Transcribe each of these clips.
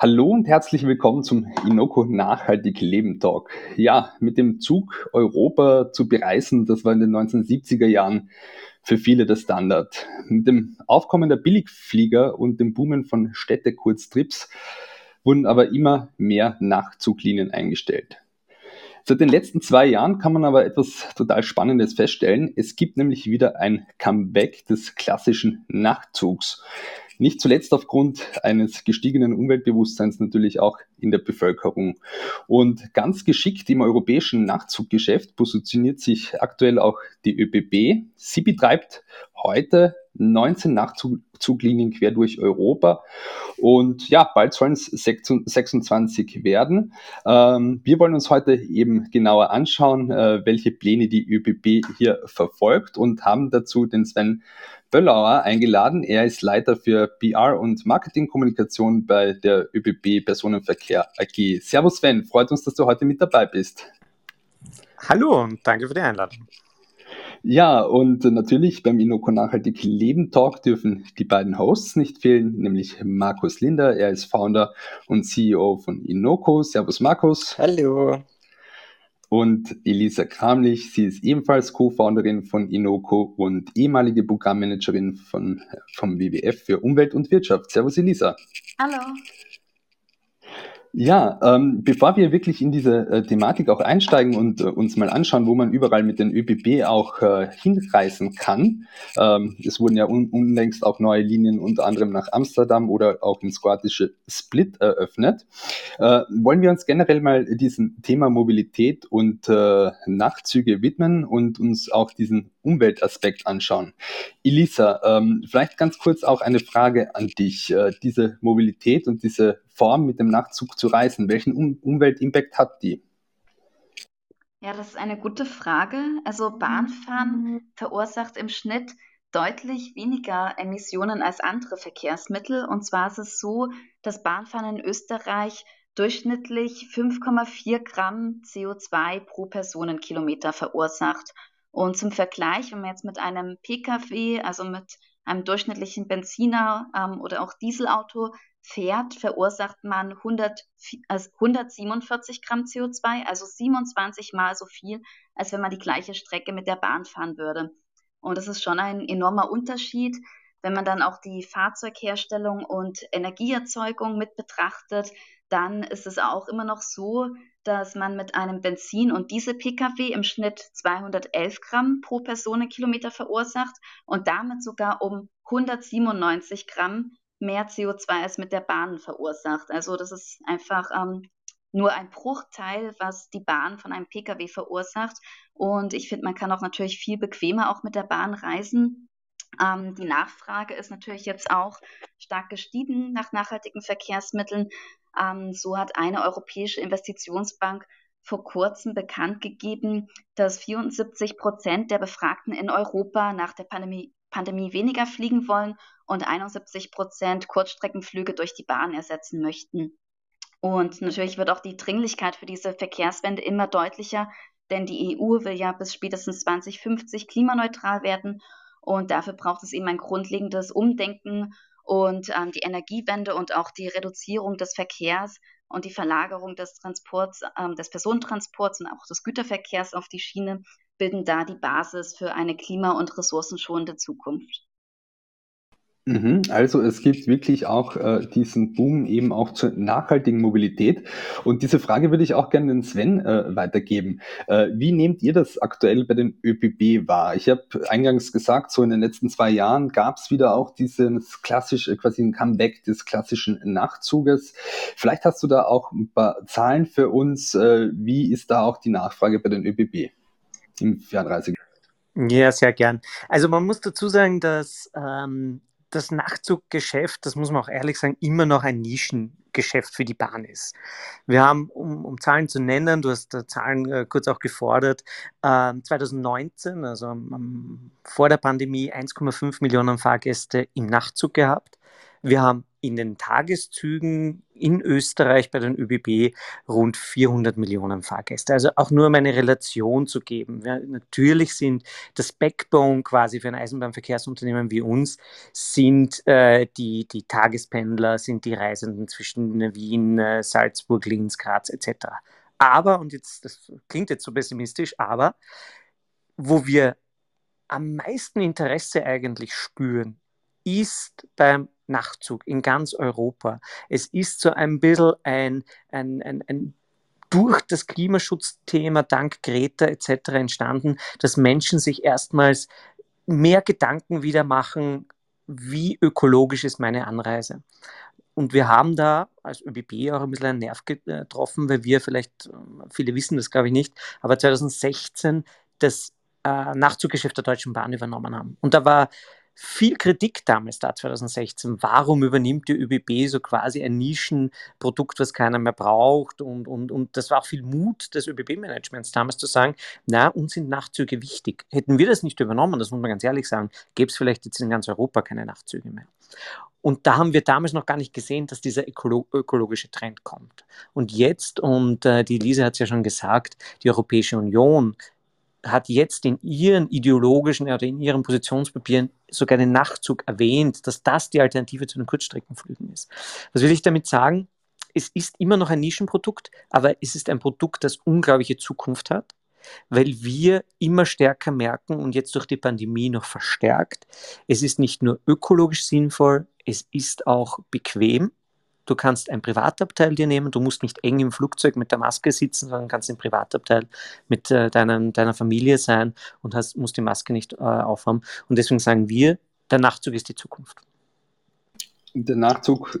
Hallo und herzlich willkommen zum Inoko Nachhaltig Leben Talk. Ja, mit dem Zug Europa zu bereisen, das war in den 1970er Jahren für viele der Standard. Mit dem Aufkommen der Billigflieger und dem Boomen von Städtekurztrips wurden aber immer mehr Nachtzuglinien eingestellt. Seit den letzten zwei Jahren kann man aber etwas total Spannendes feststellen. Es gibt nämlich wieder ein Comeback des klassischen Nachtzugs. Nicht zuletzt aufgrund eines gestiegenen Umweltbewusstseins natürlich auch in der Bevölkerung. Und ganz geschickt im europäischen Nachtzuggeschäft positioniert sich aktuell auch die ÖBB. Sie betreibt heute 19 Nachtzuglinien quer durch Europa. Und ja, bald sollen es 26 werden. Ähm, wir wollen uns heute eben genauer anschauen, äh, welche Pläne die ÖBB hier verfolgt und haben dazu den Sven Böllauer eingeladen. Er ist Leiter für PR und Marketingkommunikation bei der ÖBB Personenverkehr AG. Servus Sven, freut uns, dass du heute mit dabei bist. Hallo und danke für die Einladung. Ja, und natürlich beim Inoko Nachhaltig Leben Talk dürfen die beiden Hosts nicht fehlen, nämlich Markus Linder. Er ist Founder und CEO von Inoko. Servus Markus. Hallo und Elisa Kramlich. Sie ist ebenfalls Co-Founderin von Inoko und ehemalige Programmmanagerin von, vom WWF für Umwelt und Wirtschaft. Servus Elisa. Hallo. Ja, ähm, bevor wir wirklich in diese äh, Thematik auch einsteigen und äh, uns mal anschauen, wo man überall mit den ÖBB auch äh, hinreisen kann, ähm, es wurden ja un unlängst auch neue Linien unter anderem nach Amsterdam oder auch ins kroatische Split eröffnet, äh, wollen wir uns generell mal diesem Thema Mobilität und äh, Nachtzüge widmen und uns auch diesen Umweltaspekt anschauen. Elisa, ähm, vielleicht ganz kurz auch eine Frage an dich. Äh, diese Mobilität und diese Form mit dem Nachtzug zu reisen, welchen um Umweltimpact hat die? Ja, das ist eine gute Frage. Also Bahnfahren verursacht im Schnitt deutlich weniger Emissionen als andere Verkehrsmittel. Und zwar ist es so, dass Bahnfahren in Österreich durchschnittlich 5,4 Gramm CO2 pro Personenkilometer verursacht. Und zum Vergleich, wenn man jetzt mit einem Pkw, also mit einem durchschnittlichen Benziner ähm, oder auch Dieselauto fährt, verursacht man 100, also 147 Gramm CO2, also 27 mal so viel, als wenn man die gleiche Strecke mit der Bahn fahren würde. Und das ist schon ein enormer Unterschied, wenn man dann auch die Fahrzeugherstellung und Energieerzeugung mit betrachtet, dann ist es auch immer noch so, dass man mit einem Benzin- und Diesel-Pkw im Schnitt 211 Gramm pro Personenkilometer verursacht und damit sogar um 197 Gramm mehr CO2 als mit der Bahn verursacht. Also das ist einfach ähm, nur ein Bruchteil, was die Bahn von einem Pkw verursacht. Und ich finde, man kann auch natürlich viel bequemer auch mit der Bahn reisen. Ähm, die Nachfrage ist natürlich jetzt auch stark gestiegen nach nachhaltigen Verkehrsmitteln. Ähm, so hat eine europäische Investitionsbank vor kurzem bekannt gegeben, dass 74 Prozent der Befragten in Europa nach der Pandemie, Pandemie weniger fliegen wollen und 71 Prozent Kurzstreckenflüge durch die Bahn ersetzen möchten. Und natürlich wird auch die Dringlichkeit für diese Verkehrswende immer deutlicher, denn die EU will ja bis spätestens 2050 klimaneutral werden und dafür braucht es eben ein grundlegendes Umdenken und ähm, die Energiewende und auch die Reduzierung des Verkehrs und die Verlagerung des Transports, ähm, des Personentransports und auch des Güterverkehrs auf die Schiene bilden da die Basis für eine klima- und ressourcenschonende Zukunft. Mhm. Also es gibt wirklich auch äh, diesen Boom eben auch zur nachhaltigen Mobilität. Und diese Frage würde ich auch gerne den Sven äh, weitergeben. Äh, wie nehmt ihr das aktuell bei den ÖPB wahr? Ich habe eingangs gesagt, so in den letzten zwei Jahren gab es wieder auch dieses klassische, quasi ein Comeback des klassischen Nachtzuges. Vielleicht hast du da auch ein paar Zahlen für uns. Äh, wie ist da auch die Nachfrage bei den ÖPB im Fernreise? Ja, sehr gern. Also man muss dazu sagen, dass ähm, das Nachtzuggeschäft, das muss man auch ehrlich sagen, immer noch ein Nischengeschäft für die Bahn ist. Wir haben, um, um Zahlen zu nennen, du hast Zahlen äh, kurz auch gefordert, äh, 2019, also ähm, vor der Pandemie, 1,5 Millionen Fahrgäste im Nachtzug gehabt. Wir haben in den Tageszügen in Österreich bei den ÖBB rund 400 Millionen Fahrgäste. Also auch nur um eine Relation zu geben. Ja, natürlich sind das Backbone quasi für ein Eisenbahnverkehrsunternehmen wie uns, sind äh, die, die Tagespendler, sind die Reisenden zwischen Wien, äh, Salzburg, Linz, Graz etc. Aber, und jetzt, das klingt jetzt so pessimistisch, aber wo wir am meisten Interesse eigentlich spüren, ist beim Nachtzug in ganz Europa. Es ist so ein bisschen ein, ein, ein, ein durch das Klimaschutzthema dank Greta etc. entstanden, dass Menschen sich erstmals mehr Gedanken wieder machen, wie ökologisch ist meine Anreise. Und wir haben da als ÖBB auch ein bisschen einen Nerv getroffen, weil wir vielleicht, viele wissen das glaube ich nicht, aber 2016 das äh, Nachtzuggeschäft der Deutschen Bahn übernommen haben. Und da war viel Kritik damals da 2016. Warum übernimmt die ÖBB so quasi ein Nischenprodukt, was keiner mehr braucht? Und, und, und das war auch viel Mut des ÖBB-Managements damals zu sagen, na, uns sind Nachtzüge wichtig. Hätten wir das nicht übernommen, das muss man ganz ehrlich sagen, gäbe es vielleicht jetzt in ganz Europa keine Nachtzüge mehr. Und da haben wir damals noch gar nicht gesehen, dass dieser ökolo ökologische Trend kommt. Und jetzt, und äh, die Lise hat es ja schon gesagt, die Europäische Union hat jetzt in ihren ideologischen oder in ihren Positionspapieren sogar den Nachtzug erwähnt, dass das die Alternative zu den Kurzstreckenflügen ist. Was will ich damit sagen? Es ist immer noch ein Nischenprodukt, aber es ist ein Produkt, das unglaubliche Zukunft hat, weil wir immer stärker merken und jetzt durch die Pandemie noch verstärkt, es ist nicht nur ökologisch sinnvoll, es ist auch bequem Du kannst ein Privatabteil dir nehmen, du musst nicht eng im Flugzeug mit der Maske sitzen, sondern kannst im Privatabteil mit äh, deinem, deiner Familie sein und hast, musst die Maske nicht äh, aufhaben. Und deswegen sagen wir, der Nachtzug ist die Zukunft. Der Nachzug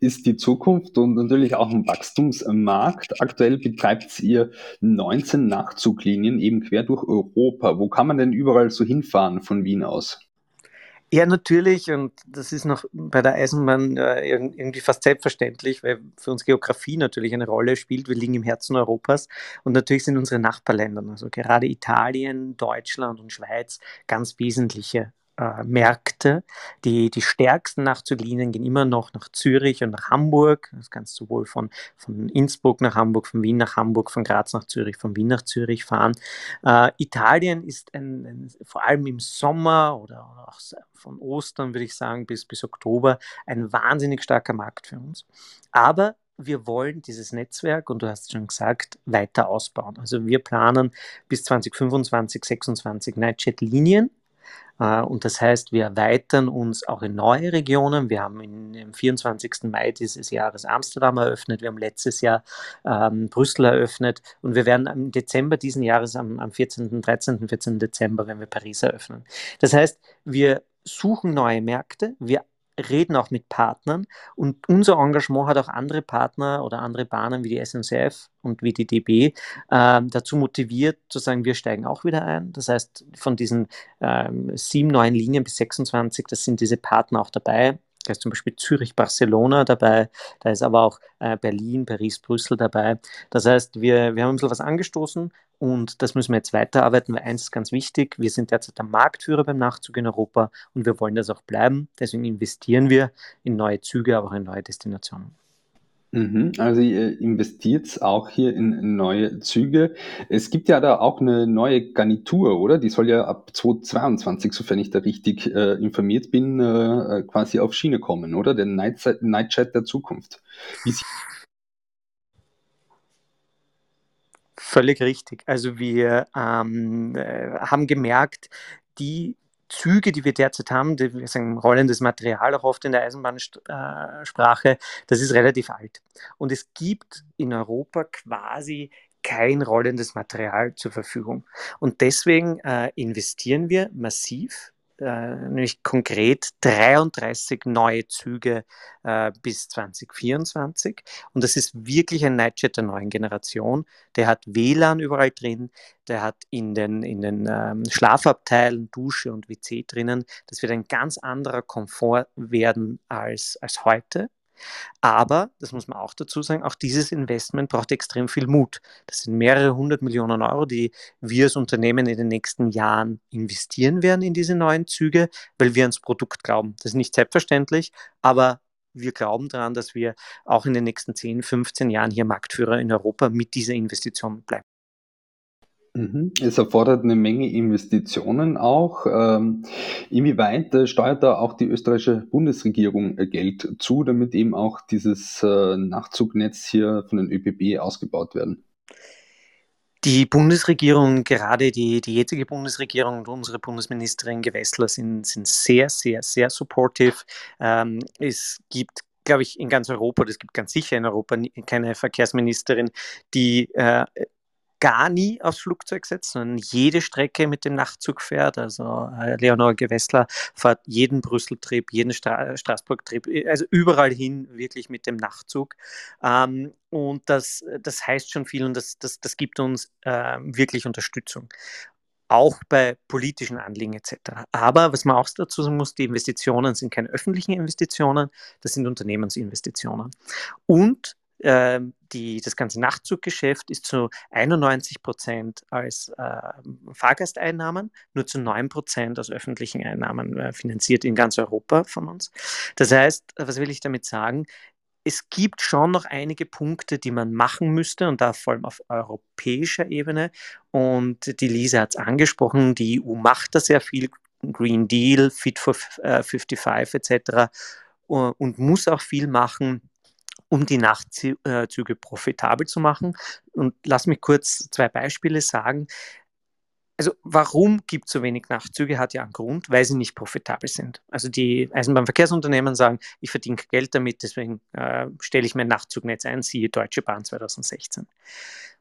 ist die Zukunft und natürlich auch ein Wachstumsmarkt. Aktuell betreibt ihr 19 Nachzuglinien eben quer durch Europa. Wo kann man denn überall so hinfahren von Wien aus? Ja, natürlich. Und das ist noch bei der Eisenbahn äh, irgendwie fast selbstverständlich, weil für uns Geografie natürlich eine Rolle spielt. Wir liegen im Herzen Europas und natürlich sind unsere Nachbarländer, also gerade Italien, Deutschland und Schweiz, ganz wesentliche äh, Märkte. Die, die stärksten Nachtzuglinien gehen immer noch nach Zürich und nach Hamburg. Das kannst du sowohl von, von Innsbruck nach Hamburg, von Wien nach Hamburg, von Graz nach Zürich, von Wien nach Zürich fahren. Äh, Italien ist ein, ein, vor allem im Sommer oder auch von Ostern, würde ich sagen, bis, bis Oktober ein wahnsinnig starker Markt für uns. Aber wir wollen dieses Netzwerk, und du hast es schon gesagt, weiter ausbauen. Also wir planen bis 2025, 2026 Nightjet-Linien und das heißt, wir erweitern uns auch in neue Regionen. Wir haben im 24. Mai dieses Jahres Amsterdam eröffnet, wir haben letztes Jahr ähm, Brüssel eröffnet und wir werden im Dezember diesen Jahres, am, am 14., 13., 14. Dezember, werden wir Paris eröffnen. Das heißt, wir suchen neue Märkte, wir reden auch mit Partnern und unser Engagement hat auch andere Partner oder andere Bahnen wie die SNCF und wie die DB äh, dazu motiviert zu sagen, wir steigen auch wieder ein. Das heißt, von diesen ähm, sieben neuen Linien bis 26, das sind diese Partner auch dabei. Da ist zum Beispiel Zürich-Barcelona dabei, da ist aber auch äh, Berlin, Paris, Brüssel dabei. Das heißt, wir, wir haben ein bisschen was angestoßen und das müssen wir jetzt weiterarbeiten, weil eins ist ganz wichtig, wir sind derzeit der Marktführer beim Nachzug in Europa und wir wollen das auch bleiben. Deswegen investieren wir in neue Züge, aber auch in neue Destinationen. Mhm, also ihr investiert auch hier in neue Züge. Es gibt ja da auch eine neue Garnitur, oder? Die soll ja ab 2022, sofern ich da richtig äh, informiert bin, äh, quasi auf Schiene kommen, oder? Der Nightjet, der Zukunft. Wie Völlig richtig. Also wir ähm, äh, haben gemerkt, die Züge, die wir derzeit haben, die, wir sagen rollendes Material auch oft in der Eisenbahnsprache, das ist relativ alt. Und es gibt in Europa quasi kein rollendes Material zur Verfügung. Und deswegen äh, investieren wir massiv äh, nämlich konkret 33 neue Züge äh, bis 2024. Und das ist wirklich ein Nightjet der neuen Generation. Der hat WLAN überall drin, der hat in den, in den ähm, Schlafabteilen Dusche und WC drinnen. Das wird ein ganz anderer Komfort werden als, als heute. Aber, das muss man auch dazu sagen, auch dieses Investment braucht extrem viel Mut. Das sind mehrere hundert Millionen Euro, die wir als Unternehmen in den nächsten Jahren investieren werden in diese neuen Züge, weil wir ans Produkt glauben. Das ist nicht selbstverständlich, aber wir glauben daran, dass wir auch in den nächsten 10, 15 Jahren hier Marktführer in Europa mit dieser Investition bleiben. Mhm. Es erfordert eine Menge Investitionen auch. Ähm, inwieweit äh, steuert da auch die österreichische Bundesregierung äh, Geld zu, damit eben auch dieses äh, Nachzugnetz hier von den ÖPB ausgebaut werden? Die Bundesregierung, gerade die, die jetzige Bundesregierung und unsere Bundesministerin Gewessler sind, sind sehr, sehr, sehr supportive. Ähm, es gibt glaube ich, in ganz Europa, das gibt ganz sicher in Europa keine Verkehrsministerin, die äh, gar nie aufs Flugzeug setzt, sondern jede Strecke mit dem Nachtzug fährt. Also äh, Leonor Gewessler fährt jeden Brüssel-Trip, jeden Stra Straßburg-Trip, äh, also überall hin wirklich mit dem Nachtzug. Ähm, und das, das heißt schon viel und das, das, das gibt uns äh, wirklich Unterstützung auch bei politischen Anliegen etc. Aber was man auch dazu sagen muss, die Investitionen sind keine öffentlichen Investitionen, das sind Unternehmensinvestitionen. Und ähm, die, das ganze Nachtzuggeschäft ist zu 91 Prozent als äh, Fahrgasteinnahmen, nur zu 9 Prozent aus öffentlichen Einnahmen äh, finanziert in ganz Europa von uns. Das heißt, was will ich damit sagen? Es gibt schon noch einige Punkte, die man machen müsste und da vor allem auf europäischer Ebene. Und die Lisa hat es angesprochen, die EU macht da sehr viel, Green Deal, Fit for 55 äh, etc. und muss auch viel machen um die Nachtzüge profitabel zu machen. Und lass mich kurz zwei Beispiele sagen. Also warum gibt es so wenig Nachtzüge, hat ja einen Grund, weil sie nicht profitabel sind. Also die Eisenbahnverkehrsunternehmen sagen, ich verdiene Geld damit, deswegen äh, stelle ich mein Nachzugnetz ein, siehe Deutsche Bahn 2016.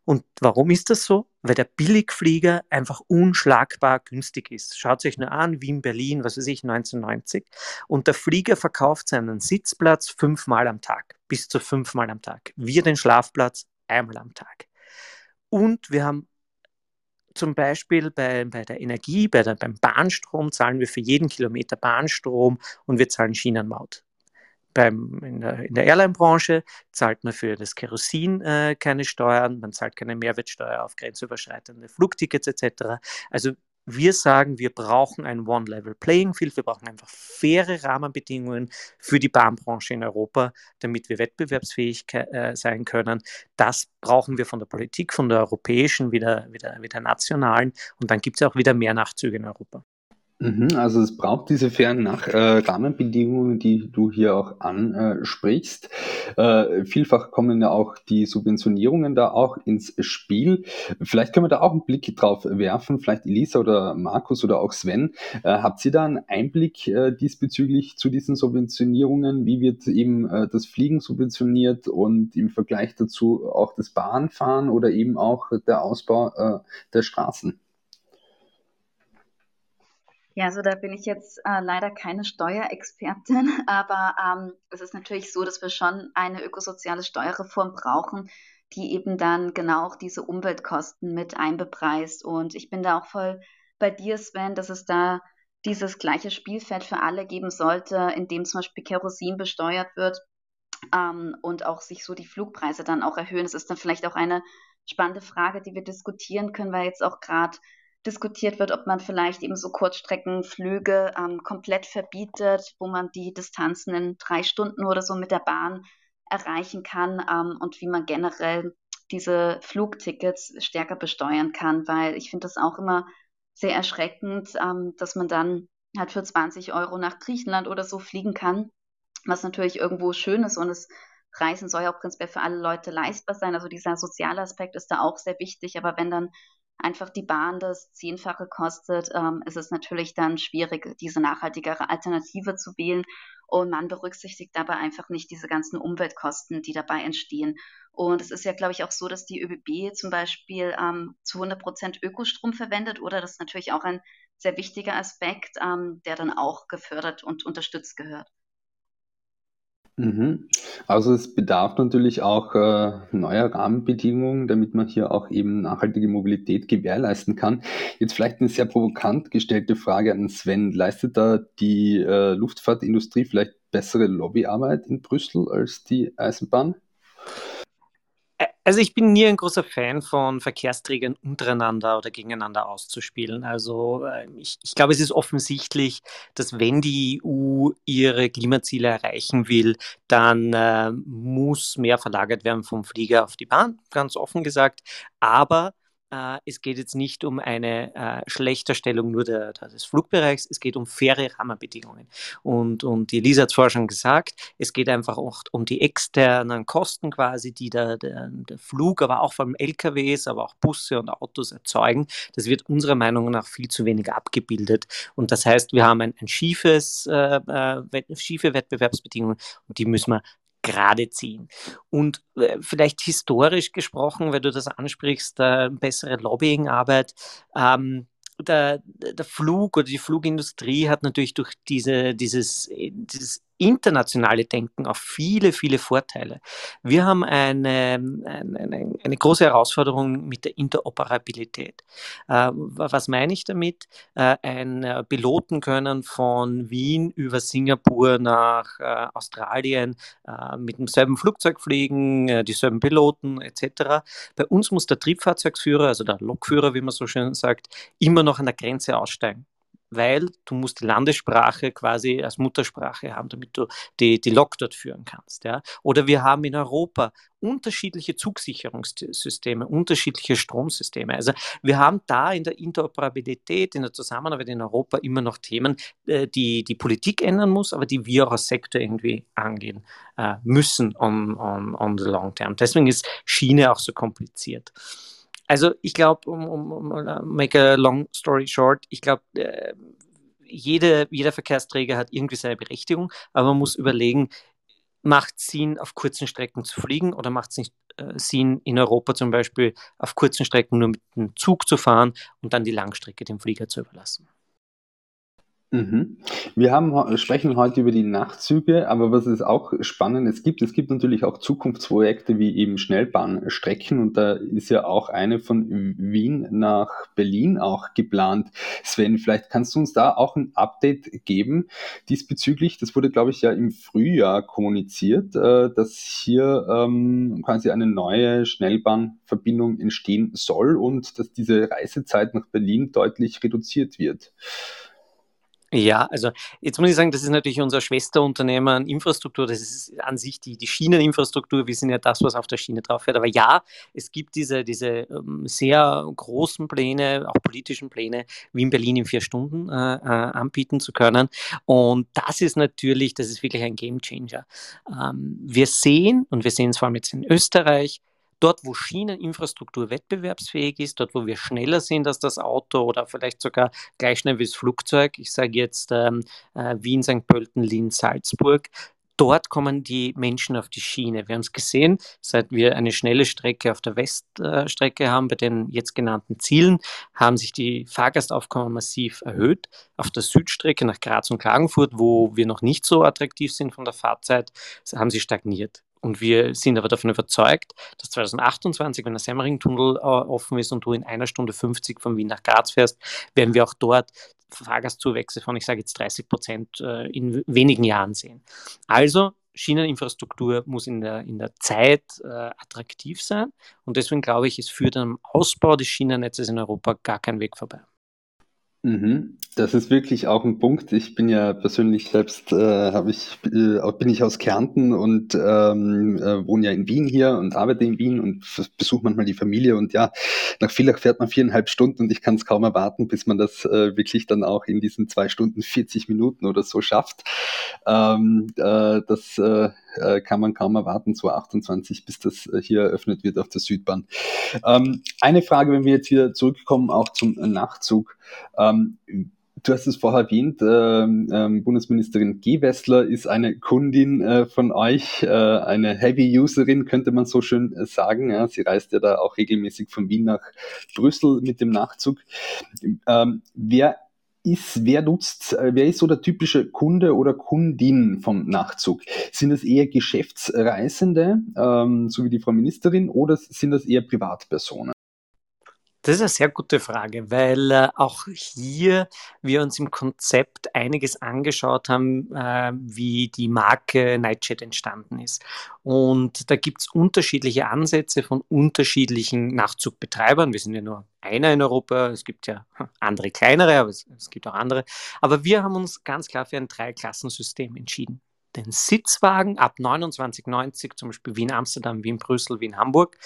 Und warum ist das so? Weil der Billigflieger einfach unschlagbar günstig ist. Schaut euch nur an, Wien, Berlin, was weiß ich, 1990. Und der Flieger verkauft seinen Sitzplatz fünfmal am Tag, bis zu fünfmal am Tag. Wir den Schlafplatz einmal am Tag. Und wir haben zum Beispiel bei, bei der Energie, bei der, beim Bahnstrom zahlen wir für jeden Kilometer Bahnstrom und wir zahlen Schienenmaut beim, in der, in der Airline-Branche zahlt man für das Kerosin äh, keine Steuern, man zahlt keine Mehrwertsteuer auf grenzüberschreitende Flugtickets etc. Also wir sagen, wir brauchen ein One-Level-Playing-Field, wir brauchen einfach faire Rahmenbedingungen für die Bahnbranche in Europa, damit wir wettbewerbsfähig äh, sein können. Das brauchen wir von der Politik, von der europäischen wie der, wie der, wie der nationalen. Und dann gibt es auch wieder mehr Nachzüge in Europa. Mhm, also es braucht diese fairen Nach äh, Rahmenbedingungen, die du hier auch ansprichst. Äh, vielfach kommen ja auch die Subventionierungen da auch ins Spiel. Vielleicht können wir da auch einen Blick drauf werfen, vielleicht Elisa oder Markus oder auch Sven. Äh, habt ihr da einen Einblick äh, diesbezüglich zu diesen Subventionierungen? Wie wird eben äh, das Fliegen subventioniert und im Vergleich dazu auch das Bahnfahren oder eben auch der Ausbau äh, der Straßen? Ja, also da bin ich jetzt äh, leider keine Steuerexpertin, aber ähm, es ist natürlich so, dass wir schon eine ökosoziale Steuerreform brauchen, die eben dann genau auch diese Umweltkosten mit einbepreist. Und ich bin da auch voll bei dir, Sven, dass es da dieses gleiche Spielfeld für alle geben sollte, in dem zum Beispiel Kerosin besteuert wird ähm, und auch sich so die Flugpreise dann auch erhöhen. Das ist dann vielleicht auch eine spannende Frage, die wir diskutieren können, weil jetzt auch gerade diskutiert wird, ob man vielleicht eben so Kurzstreckenflüge ähm, komplett verbietet, wo man die Distanzen in drei Stunden oder so mit der Bahn erreichen kann ähm, und wie man generell diese Flugtickets stärker besteuern kann, weil ich finde das auch immer sehr erschreckend, ähm, dass man dann halt für 20 Euro nach Griechenland oder so fliegen kann, was natürlich irgendwo schön ist und es Reisen soll ja auch prinzipiell für alle Leute leistbar sein. Also dieser soziale Aspekt ist da auch sehr wichtig. Aber wenn dann einfach die Bahn das Zehnfache kostet, ähm, ist es natürlich dann schwierig, diese nachhaltigere Alternative zu wählen. Und man berücksichtigt dabei einfach nicht diese ganzen Umweltkosten, die dabei entstehen. Und es ist ja, glaube ich, auch so, dass die ÖBB zum Beispiel ähm, zu 100 Prozent Ökostrom verwendet, oder? Das ist natürlich auch ein sehr wichtiger Aspekt, ähm, der dann auch gefördert und unterstützt gehört. Mhm. Also es bedarf natürlich auch äh, neuer Rahmenbedingungen, damit man hier auch eben nachhaltige Mobilität gewährleisten kann. Jetzt vielleicht eine sehr provokant gestellte Frage an Sven. Leistet da die äh, Luftfahrtindustrie vielleicht bessere Lobbyarbeit in Brüssel als die Eisenbahn? Also ich bin nie ein großer Fan von Verkehrsträgern untereinander oder gegeneinander auszuspielen. Also äh, ich, ich, glaube, es ist offensichtlich, dass wenn die EU ihre Klimaziele erreichen will, dann äh, muss mehr verlagert werden vom Flieger auf die Bahn, ganz offen gesagt. Aber es geht jetzt nicht um eine äh, Schlechterstellung nur der, des Flugbereichs, es geht um faire Rahmenbedingungen. Und, und die Elisa hat es vorher schon gesagt, es geht einfach auch um die externen Kosten quasi, die der, der, der Flug, aber auch vor allem LKWs, aber auch Busse und Autos erzeugen. Das wird unserer Meinung nach viel zu wenig abgebildet. Und das heißt, wir haben ein, ein schiefes, äh, äh schiefe Wettbewerbsbedingungen und die müssen wir gerade ziehen. Und äh, vielleicht historisch gesprochen, weil du das ansprichst, äh, bessere Lobbyingarbeit. Ähm, der, der Flug oder die Flugindustrie hat natürlich durch diese, dieses, dieses internationale Denken auch viele, viele Vorteile. Wir haben eine, eine, eine große Herausforderung mit der Interoperabilität. Äh, was meine ich damit? Äh, ein äh, Piloten können von Wien über Singapur nach Australien mit demselben Flugzeug fliegen, dieselben Piloten etc. Bei uns muss der Triebfahrzeugführer, also der Lokführer, wie man so schön sagt, immer noch an der Grenze aussteigen weil du musst die Landessprache quasi als Muttersprache haben, damit du die, die Lok dort führen kannst. Ja? Oder wir haben in Europa unterschiedliche Zugsicherungssysteme, unterschiedliche Stromsysteme. Also wir haben da in der Interoperabilität, in der Zusammenarbeit in Europa immer noch Themen, äh, die die Politik ändern muss, aber die wir auch als Sektor irgendwie angehen äh, müssen on, on, on the long term. Deswegen ist Schiene auch so kompliziert. Also ich glaube, um, um, um uh, make a long story short, ich glaube, äh, jede, jeder Verkehrsträger hat irgendwie seine Berechtigung, aber man muss überlegen, macht es Sinn, auf kurzen Strecken zu fliegen oder macht es nicht äh, Sinn, in Europa zum Beispiel auf kurzen Strecken nur mit dem Zug zu fahren und dann die Langstrecke dem Flieger zu überlassen? Mhm. Wir haben, sprechen heute über die Nachtzüge, aber was es auch Spannendes gibt, es gibt natürlich auch Zukunftsprojekte wie eben Schnellbahnstrecken und da ist ja auch eine von Wien nach Berlin auch geplant. Sven, vielleicht kannst du uns da auch ein Update geben diesbezüglich. Das wurde, glaube ich, ja im Frühjahr kommuniziert, äh, dass hier ähm, quasi eine neue Schnellbahnverbindung entstehen soll und dass diese Reisezeit nach Berlin deutlich reduziert wird. Ja, also jetzt muss ich sagen, das ist natürlich unser Schwesterunternehmen Infrastruktur. Das ist an sich die, die Schieneninfrastruktur. Wir sind ja das, was auf der Schiene drauf fährt. Aber ja, es gibt diese, diese ähm, sehr großen Pläne, auch politischen Pläne, wie in Berlin in vier Stunden äh, äh, anbieten zu können. Und das ist natürlich, das ist wirklich ein Gamechanger. Ähm, wir sehen, und wir sehen es vor allem jetzt in Österreich, dort, wo Schieneninfrastruktur wettbewerbsfähig ist, dort, wo wir schneller sind als das Auto oder vielleicht sogar gleich schnell wie das Flugzeug, ich sage jetzt ähm, äh, Wien, St. Pölten, Linz, Salzburg, dort kommen die Menschen auf die Schiene. Wir haben es gesehen, seit wir eine schnelle Strecke auf der Weststrecke haben, bei den jetzt genannten Zielen, haben sich die Fahrgastaufkommen massiv erhöht. Auf der Südstrecke nach Graz und Klagenfurt, wo wir noch nicht so attraktiv sind von der Fahrzeit, haben sie stagniert. Und wir sind aber davon überzeugt, dass 2028, wenn der Semmering-Tunnel äh, offen ist und du in einer Stunde 50 von Wien nach Graz fährst, werden wir auch dort Fahrgastzuwächse von, ich sage jetzt 30 Prozent äh, in wenigen Jahren sehen. Also Schieneninfrastruktur muss in der, in der Zeit äh, attraktiv sein und deswegen glaube ich, es führt am Ausbau des Schienennetzes in Europa gar kein Weg vorbei. Mhm. Das ist wirklich auch ein Punkt. Ich bin ja persönlich selbst, äh, ich, äh, bin ich aus Kärnten und ähm, äh, wohne ja in Wien hier und arbeite in Wien und besuche manchmal die Familie und ja, nach Villach fährt man viereinhalb Stunden und ich kann es kaum erwarten, bis man das äh, wirklich dann auch in diesen zwei Stunden 40 Minuten oder so schafft. Ähm, äh, das äh, äh, kann man kaum erwarten, 2028, bis das äh, hier eröffnet wird auf der Südbahn. Ähm, eine Frage, wenn wir jetzt wieder zurückkommen, auch zum Nachtzug. Ähm, Du hast es vorher erwähnt, äh, äh, Bundesministerin Gewessler ist eine Kundin äh, von euch, äh, eine Heavy-Userin, könnte man so schön äh, sagen. Ja, sie reist ja da auch regelmäßig von Wien nach Brüssel mit dem Nachzug. Ähm, wer ist, wer nutzt, äh, wer ist so der typische Kunde oder Kundin vom Nachtzug? Sind das eher Geschäftsreisende, ähm, so wie die Frau Ministerin, oder sind das eher Privatpersonen? Das ist eine sehr gute Frage, weil äh, auch hier wir uns im Konzept einiges angeschaut haben, äh, wie die Marke Nightjet entstanden ist. Und da gibt es unterschiedliche Ansätze von unterschiedlichen Nachzugbetreibern. Wir sind ja nur einer in Europa, es gibt ja andere kleinere, aber es, es gibt auch andere. Aber wir haben uns ganz klar für ein Dreiklassensystem entschieden den Sitzwagen ab 29,90, zum Beispiel Wien, Amsterdam, Wien, Brüssel, Wien, Hamburg,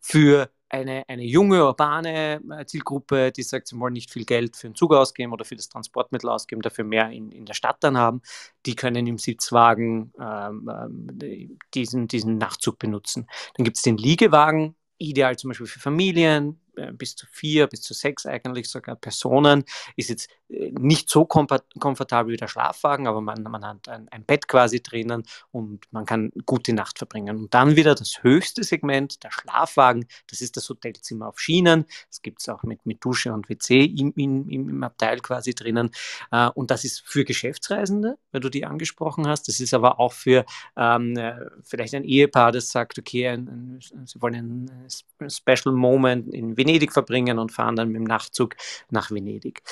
für eine, eine junge, urbane äh, Zielgruppe, die sagt, sie wollen nicht viel Geld für den Zug ausgeben oder für das Transportmittel ausgeben, dafür mehr in, in der Stadt dann haben, die können im Sitzwagen ähm, ähm diesen, diesen Nachtzug benutzen. Dann gibt es den Liegewagen, ideal zum Beispiel für Familien, bis zu vier, bis zu sechs eigentlich sogar Personen. Ist jetzt äh, nicht so komfortabel wie der Schlafwagen, aber man, man hat ein, ein, Bett quasi drinnen und man kann gut die Nacht verbringen. Und dann wieder das höchste Segment, der Schlafwagen, das ist das Hotelzimmer auf Schienen. Das gibt es auch mit, mit Dusche und WC im, im, im Abteil quasi drinnen. Äh, und das ist für Geschäftsreisende, weil du die angesprochen hast. Das ist aber auch für ähm, vielleicht ein Ehepaar, das sagt, okay, ein, ein, sie wollen ein Special Moment in Venedig Venedig verbringen und fahren dann mit dem Nachtzug nach Venedig.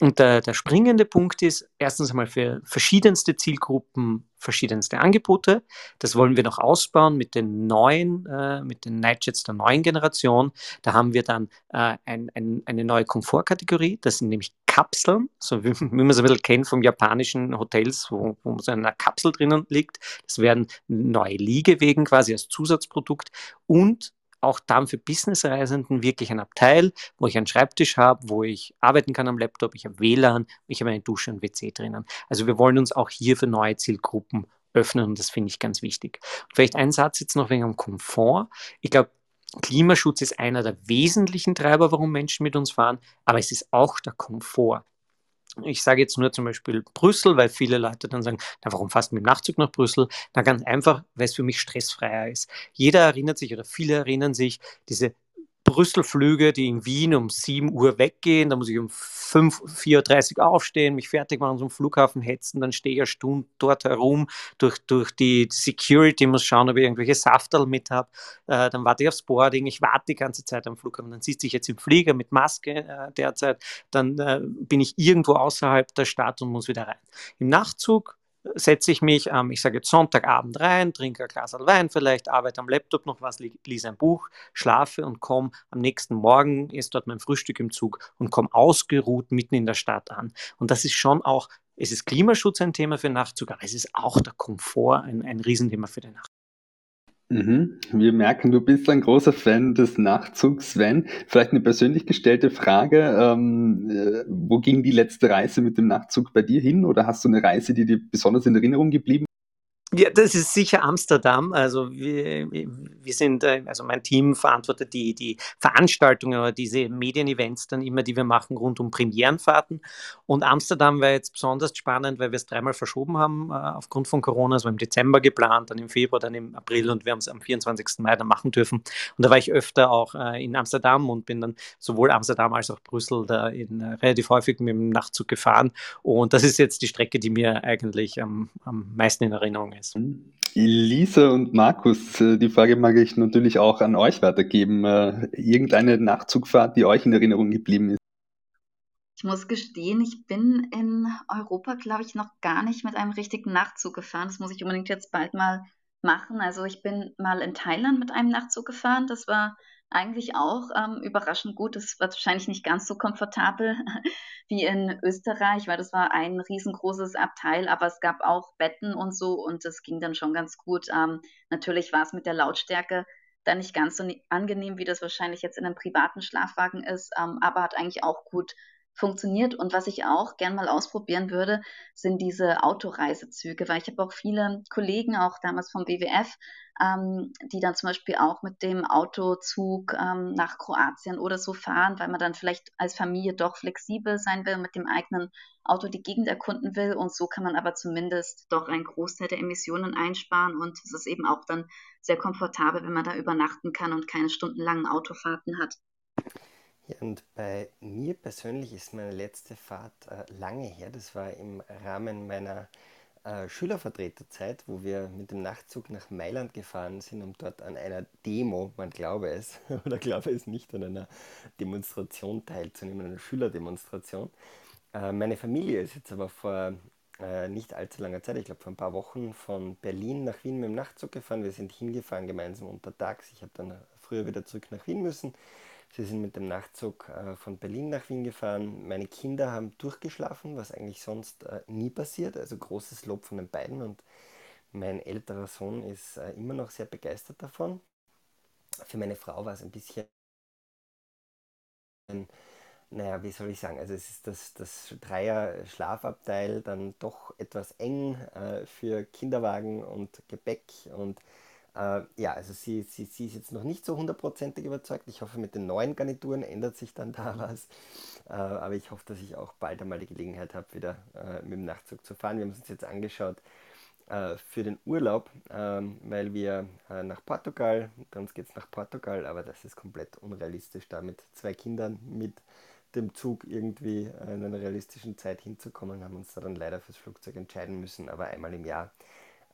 Und der, der, springende Punkt ist, erstens einmal für verschiedenste Zielgruppen verschiedenste Angebote. Das wollen wir noch ausbauen mit den neuen, äh, mit den Nightjets der neuen Generation. Da haben wir dann äh, ein, ein, eine neue Komfortkategorie. Das sind nämlich Kapseln, so wie, wie man es ein bisschen kennt vom japanischen Hotels, wo, wo so eine Kapsel drinnen liegt. Das werden neue Liegewegen quasi als Zusatzprodukt und auch dann für Businessreisenden wirklich ein Abteil, wo ich einen Schreibtisch habe, wo ich arbeiten kann am Laptop, ich habe WLAN, ich habe eine Dusche und WC drinnen. Also wir wollen uns auch hier für neue Zielgruppen öffnen und das finde ich ganz wichtig. Und vielleicht ein Satz jetzt noch wegen dem Komfort. Ich glaube, Klimaschutz ist einer der wesentlichen Treiber, warum Menschen mit uns fahren, aber es ist auch der Komfort. Ich sage jetzt nur zum Beispiel Brüssel, weil viele Leute dann sagen, na, warum fast mit dem Nachtzug nach Brüssel? Na, ganz einfach, weil es für mich stressfreier ist. Jeder erinnert sich oder viele erinnern sich, diese Brüsselflüge, die in Wien um 7 Uhr weggehen. Da muss ich um 5, 4.30 Uhr aufstehen, mich fertig machen, zum Flughafen hetzen, dann stehe ich eine Stunde dort herum, durch, durch die Security, muss schauen, ob ich irgendwelche Safterl mit habe. Äh, dann warte ich aufs Boarding, ich warte die ganze Zeit am Flughafen. Dann sitze ich jetzt im Flieger mit Maske äh, derzeit. Dann äh, bin ich irgendwo außerhalb der Stadt und muss wieder rein. Im Nachtzug setze ich mich am, ich sage jetzt Sonntagabend rein, trinke ein Glas Wein vielleicht, arbeite am Laptop noch was, lese ein Buch, schlafe und komme am nächsten Morgen, ist dort mein Frühstück im Zug und komme ausgeruht mitten in der Stadt an. Und das ist schon auch, es ist Klimaschutz ein Thema für Nachtzug, aber es ist auch der Komfort ein, ein Riesenthema für den Nachtzug. Mhm. Wir merken, du bist ein großer Fan des Nachzugs, Sven. Vielleicht eine persönlich gestellte Frage. Ähm, äh, wo ging die letzte Reise mit dem Nachtzug bei dir hin? Oder hast du eine Reise, die dir besonders in Erinnerung geblieben ja, das ist sicher Amsterdam. Also wir, wir sind, äh, also mein Team verantwortet die, die Veranstaltungen oder diese Medienevents dann immer, die wir machen rund um Premierenfahrten. Und Amsterdam war jetzt besonders spannend, weil wir es dreimal verschoben haben äh, aufgrund von Corona. Es war im Dezember geplant, dann im Februar, dann im April und wir haben es am 24. Mai dann machen dürfen. Und da war ich öfter auch äh, in Amsterdam und bin dann sowohl Amsterdam als auch Brüssel da in, relativ häufig mit dem Nachtzug gefahren. Und das ist jetzt die Strecke, die mir eigentlich am, am meisten in Erinnerung ist ist. Lisa und Markus, äh, die Frage mag ich natürlich auch an euch weitergeben. Äh, irgendeine Nachtzugfahrt, die euch in Erinnerung geblieben ist? Ich muss gestehen, ich bin in Europa, glaube ich, noch gar nicht mit einem richtigen Nachtzug gefahren. Das muss ich unbedingt jetzt bald mal machen. Also ich bin mal in Thailand mit einem Nachtzug gefahren. Das war eigentlich auch ähm, überraschend gut. Es war wahrscheinlich nicht ganz so komfortabel wie in Österreich, weil das war ein riesengroßes Abteil, aber es gab auch Betten und so und das ging dann schon ganz gut. Ähm, natürlich war es mit der Lautstärke dann nicht ganz so angenehm, wie das wahrscheinlich jetzt in einem privaten Schlafwagen ist, ähm, aber hat eigentlich auch gut funktioniert. Und was ich auch gern mal ausprobieren würde, sind diese Autoreisezüge, weil ich habe auch viele Kollegen, auch damals vom WWF, ähm, die dann zum Beispiel auch mit dem Autozug ähm, nach Kroatien oder so fahren, weil man dann vielleicht als Familie doch flexibel sein will, mit dem eigenen Auto die Gegend erkunden will. Und so kann man aber zumindest doch einen Großteil der Emissionen einsparen. Und es ist eben auch dann sehr komfortabel, wenn man da übernachten kann und keine stundenlangen Autofahrten hat. Und bei mir persönlich ist meine letzte Fahrt äh, lange her. Das war im Rahmen meiner äh, Schülervertreterzeit, wo wir mit dem Nachtzug nach Mailand gefahren sind, um dort an einer Demo, man glaube es oder glaube es nicht, an einer Demonstration teilzunehmen, einer Schülerdemonstration. Äh, meine Familie ist jetzt aber vor äh, nicht allzu langer Zeit, ich glaube vor ein paar Wochen, von Berlin nach Wien mit dem Nachtzug gefahren. Wir sind hingefahren gemeinsam untertags. Ich habe dann früher wieder zurück nach Wien müssen. Sie sind mit dem Nachtzug äh, von Berlin nach Wien gefahren. Meine Kinder haben durchgeschlafen, was eigentlich sonst äh, nie passiert. Also großes Lob von den beiden und mein älterer Sohn ist äh, immer noch sehr begeistert davon. Für meine Frau war es ein bisschen, naja, wie soll ich sagen, also es ist das, das Dreier-Schlafabteil dann doch etwas eng für Kinderwagen und Gepäck und äh, ja, also sie, sie, sie ist jetzt noch nicht so hundertprozentig überzeugt. Ich hoffe, mit den neuen Garnituren ändert sich dann da was. Äh, aber ich hoffe, dass ich auch bald einmal die Gelegenheit habe, wieder äh, mit dem Nachtzug zu fahren. Wir haben es uns jetzt angeschaut äh, für den Urlaub, ähm, weil wir äh, nach Portugal, uns geht es nach Portugal, aber das ist komplett unrealistisch, da mit zwei Kindern mit dem Zug irgendwie in einer realistischen Zeit hinzukommen, haben uns da dann leider fürs Flugzeug entscheiden müssen, aber einmal im Jahr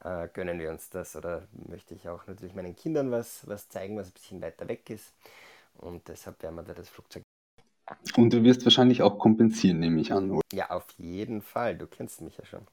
äh, gönnen wir uns das oder möchte ich auch natürlich meinen Kindern was, was zeigen, was ein bisschen weiter weg ist. Und deshalb werden wir da das Flugzeug. Und du wirst wahrscheinlich auch kompensieren, nehme ich an. Oder? Ja, auf jeden Fall. Du kennst mich ja schon.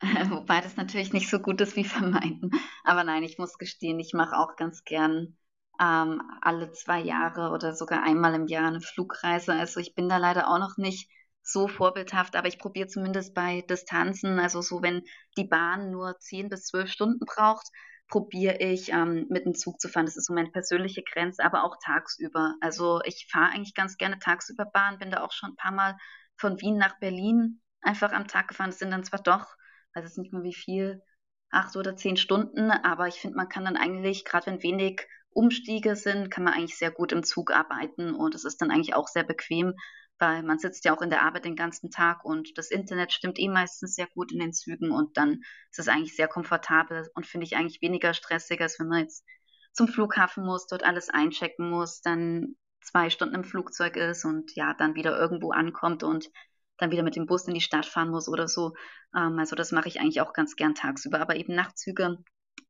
Wobei das natürlich nicht so gut ist wie vermeiden. Aber nein, ich muss gestehen, ich mache auch ganz gern ähm, alle zwei Jahre oder sogar einmal im Jahr eine Flugreise. Also ich bin da leider auch noch nicht so vorbildhaft, aber ich probiere zumindest bei Distanzen, also so wenn die Bahn nur zehn bis zwölf Stunden braucht, probiere ich ähm, mit dem Zug zu fahren. Das ist so meine persönliche Grenze, aber auch tagsüber. Also ich fahre eigentlich ganz gerne tagsüber Bahn, bin da auch schon ein paar Mal von Wien nach Berlin einfach am Tag gefahren. Das sind dann zwar doch, weiß es nicht mehr wie viel, acht oder zehn Stunden, aber ich finde, man kann dann eigentlich, gerade wenn wenig Umstiege sind, kann man eigentlich sehr gut im Zug arbeiten und es ist dann eigentlich auch sehr bequem weil man sitzt ja auch in der Arbeit den ganzen Tag und das Internet stimmt eh meistens sehr gut in den Zügen und dann ist es eigentlich sehr komfortabel und finde ich eigentlich weniger stressig, als wenn man jetzt zum Flughafen muss, dort alles einchecken muss, dann zwei Stunden im Flugzeug ist und ja, dann wieder irgendwo ankommt und dann wieder mit dem Bus in die Stadt fahren muss oder so. Ähm, also das mache ich eigentlich auch ganz gern tagsüber, aber eben Nachtzüge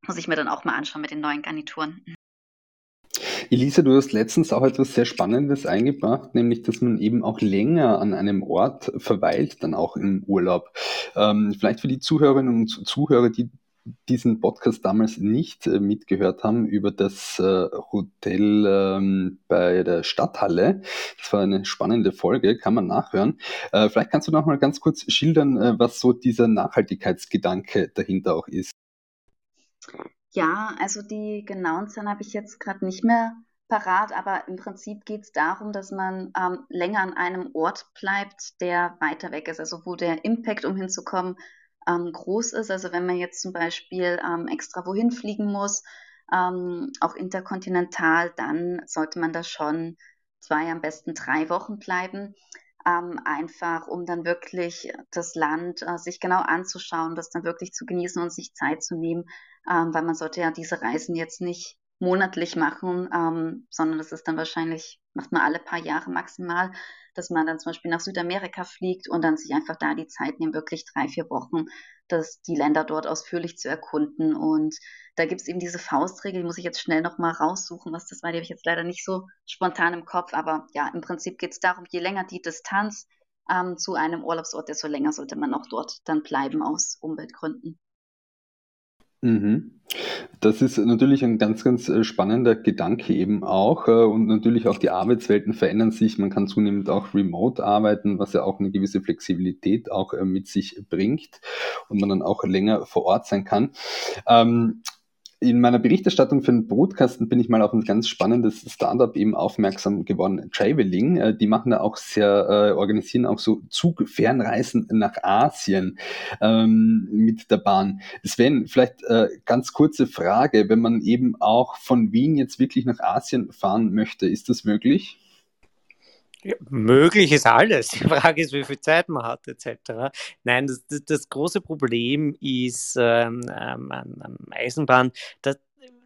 muss ich mir dann auch mal anschauen mit den neuen Garnituren. Elisa, du hast letztens auch etwas sehr Spannendes eingebracht, nämlich, dass man eben auch länger an einem Ort verweilt, dann auch im Urlaub. Ähm, vielleicht für die Zuhörerinnen und Zuhörer, die diesen Podcast damals nicht äh, mitgehört haben über das äh, Hotel ähm, bei der Stadthalle. Das war eine spannende Folge, kann man nachhören. Äh, vielleicht kannst du noch mal ganz kurz schildern, äh, was so dieser Nachhaltigkeitsgedanke dahinter auch ist. Ja, also die genauen Zahlen habe ich jetzt gerade nicht mehr parat, aber im Prinzip geht es darum, dass man ähm, länger an einem Ort bleibt, der weiter weg ist, also wo der Impact, um hinzukommen, ähm, groß ist. Also wenn man jetzt zum Beispiel ähm, extra wohin fliegen muss, ähm, auch interkontinental, dann sollte man da schon zwei, am besten drei Wochen bleiben. Ähm, einfach um dann wirklich das Land äh, sich genau anzuschauen, das dann wirklich zu genießen und sich Zeit zu nehmen, ähm, weil man sollte ja diese Reisen jetzt nicht monatlich machen, ähm, sondern das ist dann wahrscheinlich, macht man alle paar Jahre maximal, dass man dann zum Beispiel nach Südamerika fliegt und dann sich einfach da die Zeit nimmt, wirklich drei, vier Wochen, das, die Länder dort ausführlich zu erkunden. Und da gibt es eben diese Faustregel, die muss ich jetzt schnell nochmal raussuchen, was das war, die habe ich jetzt leider nicht so spontan im Kopf, aber ja, im Prinzip geht es darum, je länger die Distanz ähm, zu einem Urlaubsort, desto länger sollte man auch dort dann bleiben aus Umweltgründen. Mhm. Das ist natürlich ein ganz, ganz äh, spannender Gedanke eben auch. Äh, und natürlich auch die Arbeitswelten verändern sich. Man kann zunehmend auch remote arbeiten, was ja auch eine gewisse Flexibilität auch äh, mit sich bringt und man dann auch länger vor Ort sein kann. Ähm, in meiner Berichterstattung für den Brutkasten bin ich mal auf ein ganz spannendes Startup eben aufmerksam geworden, Traveling. Äh, die machen da auch sehr, äh, organisieren auch so Zugfernreisen nach Asien ähm, mit der Bahn. Sven, vielleicht äh, ganz kurze Frage, wenn man eben auch von Wien jetzt wirklich nach Asien fahren möchte, ist das möglich? Ja, möglich ist alles. Die Frage ist, wie viel Zeit man hat, etc. Nein, das, das, das große Problem ist ähm, ähm, an, Eisenbahn, dass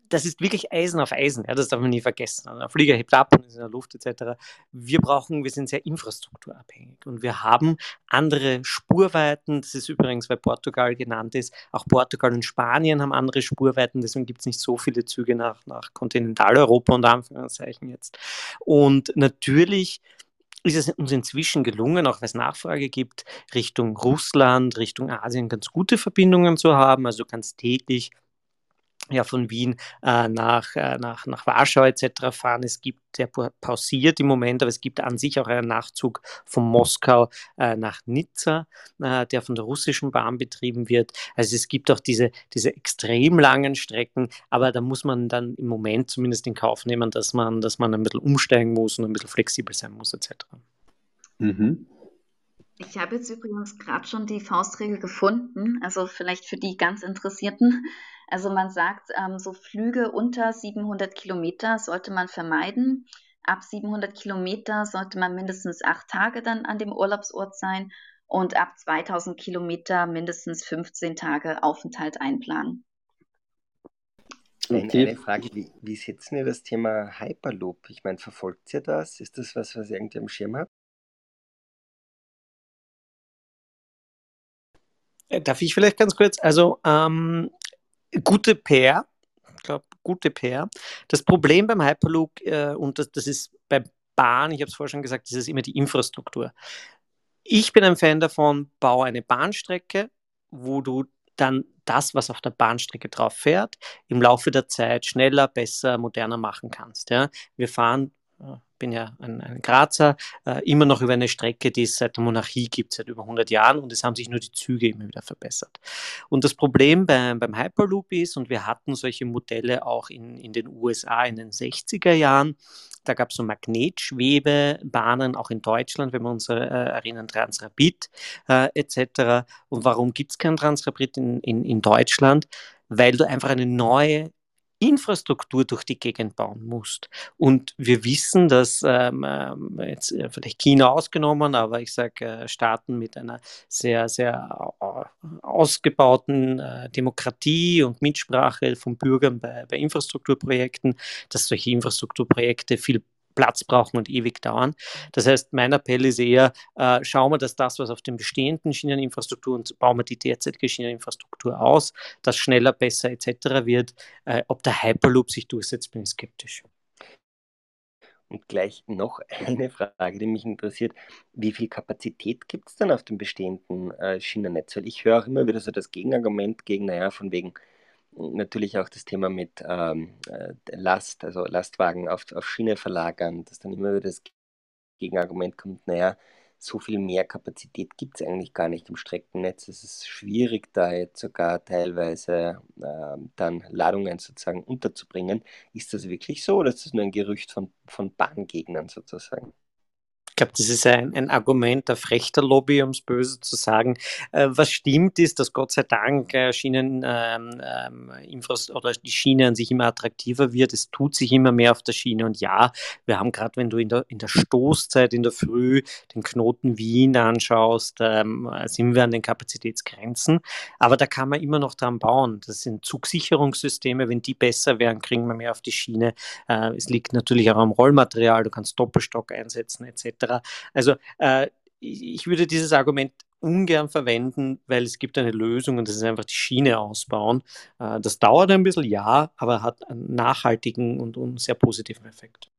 das ist wirklich Eisen auf Eisen, ja, das darf man nie vergessen. Also, der Flieger hebt ab und ist in der Luft etc. Wir brauchen, wir sind sehr infrastrukturabhängig und wir haben andere Spurweiten. Das ist übrigens, weil Portugal genannt ist. Auch Portugal und Spanien haben andere Spurweiten, deswegen gibt es nicht so viele Züge nach, nach Kontinentaleuropa und Anführungszeichen jetzt. Und natürlich ist es uns inzwischen gelungen, auch weil es Nachfrage gibt, Richtung Russland, Richtung Asien ganz gute Verbindungen zu haben. Also du kannst täglich ja, von Wien äh, nach, äh, nach, nach Warschau etc. fahren. Es gibt, der pausiert im Moment, aber es gibt an sich auch einen Nachzug von Moskau äh, nach Nizza, äh, der von der russischen Bahn betrieben wird. Also es gibt auch diese, diese extrem langen Strecken, aber da muss man dann im Moment zumindest in Kauf nehmen, dass man, dass man ein bisschen umsteigen muss und ein bisschen flexibel sein muss etc. Mhm. Ich habe jetzt übrigens gerade schon die Faustregel gefunden, also vielleicht für die ganz Interessierten. Also man sagt, ähm, so Flüge unter 700 Kilometer sollte man vermeiden. Ab 700 Kilometer sollte man mindestens acht Tage dann an dem Urlaubsort sein und ab 2000 Kilometer mindestens 15 Tage Aufenthalt einplanen. Eine, eine Frage, wie, wie setzen ihr das Thema Hyperloop? Ich meine, verfolgt ihr das? Ist das was, was ihr irgendwie am Schirm habt? Äh, darf ich vielleicht ganz kurz? Also, ähm, gute PR, ich glaube, gute PR. Das Problem beim Hyperloop, äh, und das, das ist bei Bahn, ich habe es vorher schon gesagt, das ist immer die Infrastruktur. Ich bin ein Fan davon, baue eine Bahnstrecke, wo du dann das, was auf der Bahnstrecke drauf fährt, im Laufe der Zeit schneller, besser, moderner machen kannst. Ja? Wir fahren bin ja ein, ein Grazer, äh, immer noch über eine Strecke, die es seit der Monarchie gibt, seit über 100 Jahren und es haben sich nur die Züge immer wieder verbessert. Und das Problem beim, beim Hyperloop ist, und wir hatten solche Modelle auch in, in den USA in den 60er Jahren, da gab es so Magnetschwebebahnen, auch in Deutschland, wenn wir uns äh, erinnern, Transrapid äh, etc. Und warum gibt es keinen Transrapid in, in, in Deutschland? Weil du einfach eine neue Infrastruktur durch die Gegend bauen musst. Und wir wissen, dass ähm, ähm jetzt äh, vielleicht China ausgenommen, aber ich sage äh, Staaten mit einer sehr, sehr äh, ausgebauten äh, Demokratie und Mitsprache von Bürgern bei, bei Infrastrukturprojekten, dass solche Infrastrukturprojekte viel Platz brauchen und ewig dauern. Das heißt, mein Appell ist eher, äh, schauen wir, dass das, was auf den bestehenden Schieneninfrastruktur und bauen wir die derzeitige Schieneninfrastruktur aus, dass schneller, besser etc. wird. Äh, ob der Hyperloop sich durchsetzt, bin ich skeptisch. Und gleich noch eine Frage, die mich interessiert. Wie viel Kapazität gibt es denn auf dem bestehenden äh, Schienennetz? Weil ich höre auch immer wieder so das Gegenargument gegen, naja, von wegen, natürlich auch das Thema mit ähm, äh, Last, also Lastwagen auf, auf Schiene verlagern, dass dann immer wieder das Gegenargument kommt, naja, so viel mehr Kapazität gibt es eigentlich gar nicht im Streckennetz. Es ist schwierig, da jetzt sogar teilweise äh, dann Ladungen sozusagen unterzubringen. Ist das wirklich so oder ist das nur ein Gerücht von, von Bahngegnern sozusagen? Glaube, das ist ein, ein Argument der Frechterlobby, um es böse zu sagen. Äh, was stimmt, ist, dass Gott sei Dank äh, Schienen, ähm, ähm, oder die Schiene an sich immer attraktiver wird. Es tut sich immer mehr auf der Schiene. Und ja, wir haben gerade, wenn du in der, in der Stoßzeit in der Früh den Knoten Wien anschaust, ähm, sind wir an den Kapazitätsgrenzen. Aber da kann man immer noch dran bauen. Das sind Zugsicherungssysteme. Wenn die besser wären, kriegen wir mehr auf die Schiene. Äh, es liegt natürlich auch am Rollmaterial. Du kannst Doppelstock einsetzen etc. Also äh, ich würde dieses Argument ungern verwenden, weil es gibt eine Lösung und das ist einfach die Schiene ausbauen. Äh, das dauert ein bisschen, ja, aber hat einen nachhaltigen und, und sehr positiven Effekt.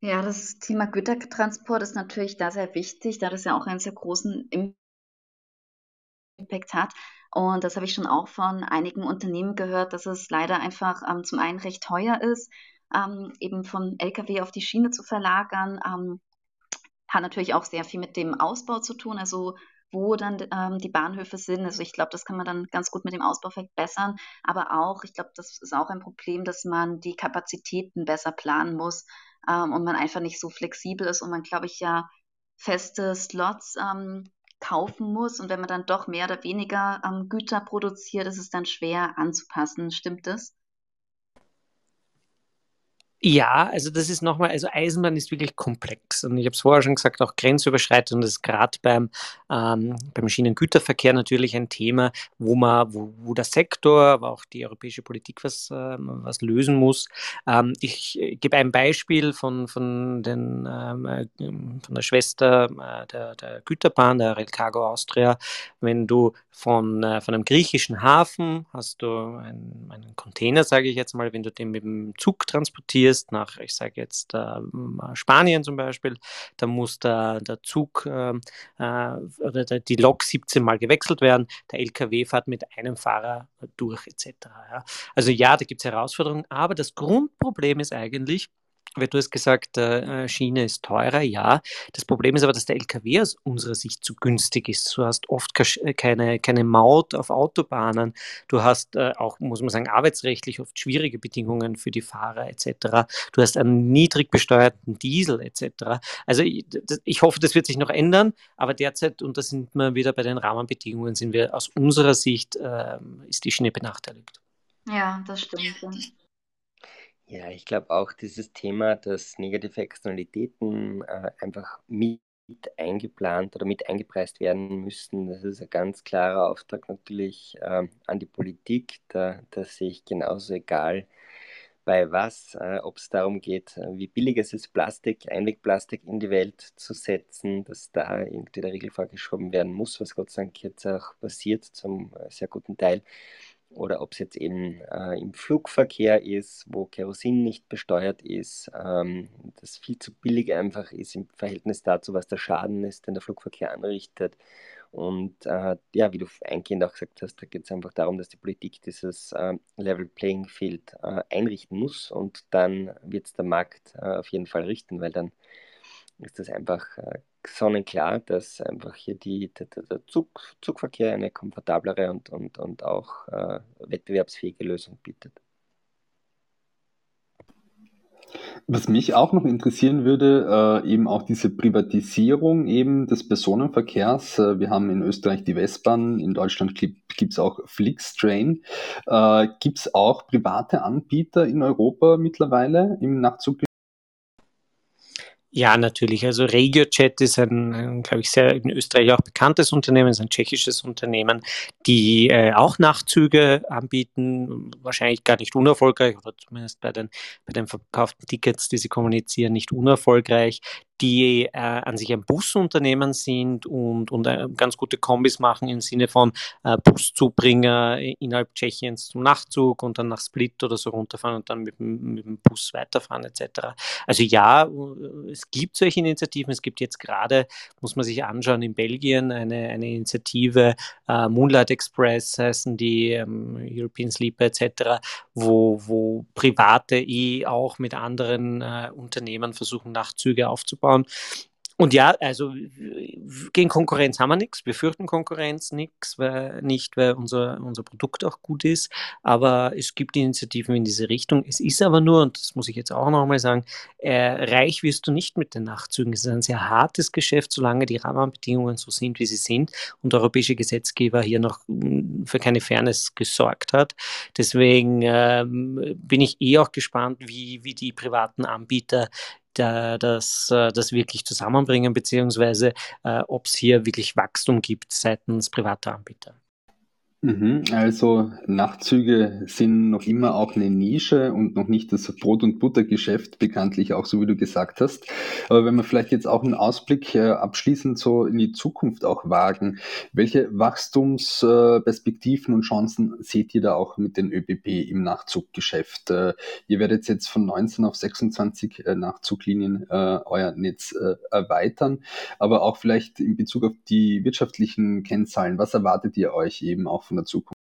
Ja, das Thema Gütertransport ist natürlich da sehr wichtig, da das ja auch einen sehr großen Impact hat. Und das habe ich schon auch von einigen Unternehmen gehört, dass es leider einfach ähm, zum einen recht teuer ist, ähm, eben von Lkw auf die Schiene zu verlagern. Ähm, hat natürlich auch sehr viel mit dem Ausbau zu tun, also wo dann ähm, die Bahnhöfe sind. Also ich glaube, das kann man dann ganz gut mit dem Ausbau verbessern. Aber auch, ich glaube, das ist auch ein Problem, dass man die Kapazitäten besser planen muss ähm, und man einfach nicht so flexibel ist und man, glaube ich, ja feste Slots ähm, kaufen muss. Und wenn man dann doch mehr oder weniger ähm, Güter produziert, ist es dann schwer anzupassen. Stimmt das? Ja, also das ist nochmal, also Eisenbahn ist wirklich komplex. Und ich habe es vorher schon gesagt, auch grenzüberschreitend. Ist gerade beim, ähm, beim Schienengüterverkehr natürlich ein Thema, wo man, wo, wo der Sektor, aber auch die europäische Politik was, ähm, was lösen muss. Ähm, ich äh, gebe ein Beispiel von, von, den, ähm, äh, von der Schwester äh, der, der Güterbahn, der Rail Cargo Austria. Wenn du von, äh, von einem griechischen Hafen hast du einen, einen Container, sage ich jetzt mal, wenn du den mit dem Zug transportierst, fährst nach, ich sage jetzt äh, Spanien zum Beispiel, dann muss der, der Zug ähm, äh, oder der, die Lok 17 Mal gewechselt werden, der LKW fährt mit einem Fahrer durch etc. Ja. Also ja, da gibt es Herausforderungen, aber das Grundproblem ist eigentlich, weil du hast gesagt, äh, Schiene ist teurer, ja. Das Problem ist aber, dass der LKW aus unserer Sicht zu günstig ist. Du hast oft äh, keine, keine Maut auf Autobahnen. Du hast äh, auch, muss man sagen, arbeitsrechtlich oft schwierige Bedingungen für die Fahrer etc. Du hast einen niedrig besteuerten Diesel etc. Also ich, ich hoffe, das wird sich noch ändern, aber derzeit, und da sind wir wieder bei den Rahmenbedingungen, sind wir aus unserer Sicht, äh, ist die Schiene benachteiligt. Ja, das stimmt. Ja, ich glaube auch dieses Thema, dass negative Externalitäten äh, einfach mit eingeplant oder mit eingepreist werden müssen, das ist ein ganz klarer Auftrag natürlich äh, an die Politik. Da, da sehe ich genauso egal, bei was, äh, ob es darum geht, wie billig es ist, Plastik, Einwegplastik in die Welt zu setzen, dass da irgendwie der Regel vorgeschoben werden muss, was Gott sei Dank jetzt auch passiert, zum äh, sehr guten Teil oder ob es jetzt eben äh, im Flugverkehr ist, wo Kerosin nicht besteuert ist, ähm, das viel zu billig einfach ist im Verhältnis dazu, was der Schaden ist, den der Flugverkehr anrichtet. Und äh, ja, wie du eingehend auch gesagt hast, da geht es einfach darum, dass die Politik dieses äh, Level Playing Field äh, einrichten muss und dann wird es der Markt äh, auf jeden Fall richten, weil dann ist das einfach äh, sonnenklar, dass einfach hier die, der, der Zug, Zugverkehr eine komfortablere und, und, und auch äh, wettbewerbsfähige Lösung bietet. Was mich auch noch interessieren würde, äh, eben auch diese Privatisierung eben des Personenverkehrs. Äh, wir haben in Österreich die Westbahn, in Deutschland gibt es auch Flixtrain. Äh, gibt es auch private Anbieter in Europa mittlerweile im Nachtzug? Ja, natürlich. Also RegioJet ist ein, glaube ich, sehr in Österreich auch bekanntes Unternehmen, ist ein tschechisches Unternehmen, die äh, auch Nachtzüge anbieten, wahrscheinlich gar nicht unerfolgreich oder zumindest bei den, bei den verkauften Tickets, die sie kommunizieren, nicht unerfolgreich die äh, an sich ein Busunternehmen sind und, und äh, ganz gute Kombis machen im Sinne von äh, Buszubringer innerhalb Tschechiens zum Nachtzug und dann nach Split oder so runterfahren und dann mit, mit dem Bus weiterfahren etc. Also ja, es gibt solche Initiativen. Es gibt jetzt gerade, muss man sich anschauen, in Belgien eine, eine Initiative, äh, Moonlight Express heißen die, ähm, European Sleeper etc., wo, wo Private eh auch mit anderen äh, Unternehmen versuchen, Nachtzüge aufzubauen aufbauen. Und ja, also gegen Konkurrenz haben wir nichts. Wir fürchten Konkurrenz nichts, weil, nicht, weil unser, unser Produkt auch gut ist. Aber es gibt Initiativen in diese Richtung. Es ist aber nur, und das muss ich jetzt auch nochmal sagen, äh, reich wirst du nicht mit den Nachtzügen. Es ist ein sehr hartes Geschäft, solange die Rahmenbedingungen so sind, wie sie sind und der europäische Gesetzgeber hier noch für keine Fairness gesorgt hat. Deswegen ähm, bin ich eh auch gespannt, wie, wie die privaten Anbieter das, äh, das wirklich zusammenbringen, beziehungsweise äh, ob es hier wirklich Wachstum gibt seitens privater Anbieter. Mhm, also Nachtzüge sind noch immer auch eine Nische und noch nicht das Brot- und Buttergeschäft, bekanntlich auch so wie du gesagt hast. Aber wenn wir vielleicht jetzt auch einen Ausblick äh, abschließend so in die Zukunft auch wagen, welche Wachstumsperspektiven und Chancen seht ihr da auch mit den ÖBB im Nachtzuggeschäft? Äh, ihr werdet jetzt von 19 auf 26 äh, Nachzuglinien euer Netz erweitern, aber auch vielleicht in Bezug auf die wirtschaftlichen Kennzahlen, was erwartet ihr euch eben auch von von der Zukunft?